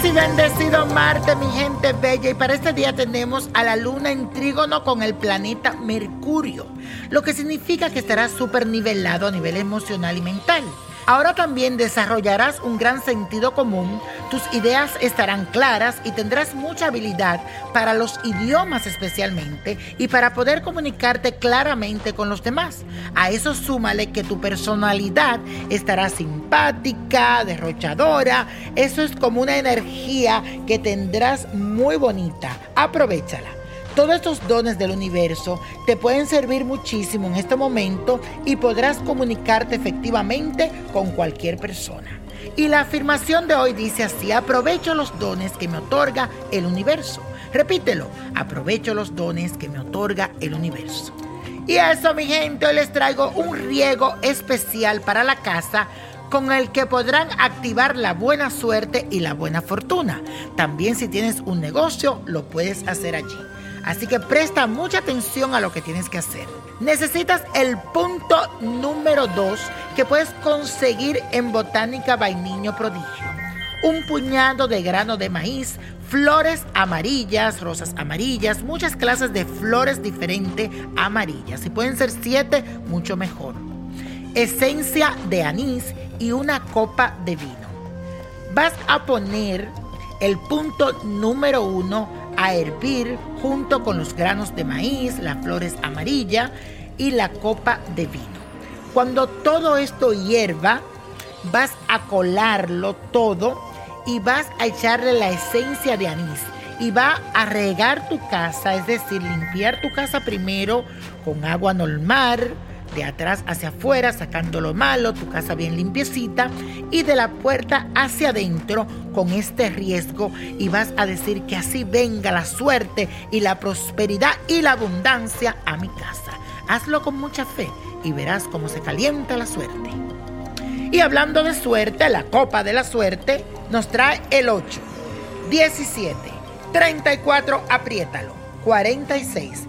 Feliz y bendecido Marte, mi gente bella. Y para este día tenemos a la luna en trígono con el planeta Mercurio, lo que significa que estará súper nivelado a nivel emocional y mental. Ahora también desarrollarás un gran sentido común, tus ideas estarán claras y tendrás mucha habilidad para los idiomas especialmente y para poder comunicarte claramente con los demás. A eso súmale que tu personalidad estará simpática, derrochadora, eso es como una energía que tendrás muy bonita. Aprovechala. Todos estos dones del universo te pueden servir muchísimo en este momento y podrás comunicarte efectivamente con cualquier persona. Y la afirmación de hoy dice así, aprovecho los dones que me otorga el universo. Repítelo, aprovecho los dones que me otorga el universo. Y eso, mi gente, hoy les traigo un riego especial para la casa con el que podrán activar la buena suerte y la buena fortuna. También si tienes un negocio, lo puedes hacer allí. Así que presta mucha atención a lo que tienes que hacer. Necesitas el punto número 2 que puedes conseguir en Botánica Vainiño Prodigio. Un puñado de grano de maíz, flores amarillas, rosas amarillas, muchas clases de flores diferentes amarillas. Si pueden ser siete, mucho mejor. Esencia de anís y una copa de vino. Vas a poner el punto número uno a hervir junto con los granos de maíz, las flores amarillas y la copa de vino. Cuando todo esto hierva, vas a colarlo todo y vas a echarle la esencia de anís y va a regar tu casa, es decir, limpiar tu casa primero con agua normal, de atrás hacia afuera, sacando lo malo, tu casa bien limpiecita, y de la puerta hacia adentro con este riesgo, y vas a decir que así venga la suerte y la prosperidad y la abundancia a mi casa. Hazlo con mucha fe y verás cómo se calienta la suerte. Y hablando de suerte, la copa de la suerte nos trae el 8, 17, 34, apriétalo, 46.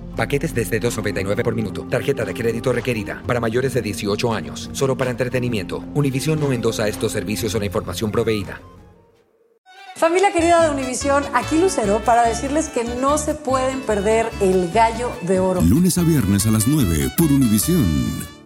Paquetes desde 2.99 por minuto. Tarjeta de crédito requerida para mayores de 18 años. Solo para entretenimiento. Univision no endosa estos servicios o la información proveída. Familia querida de Univisión, aquí Lucero para decirles que no se pueden perder el gallo de oro. Lunes a viernes a las 9 por Univisión.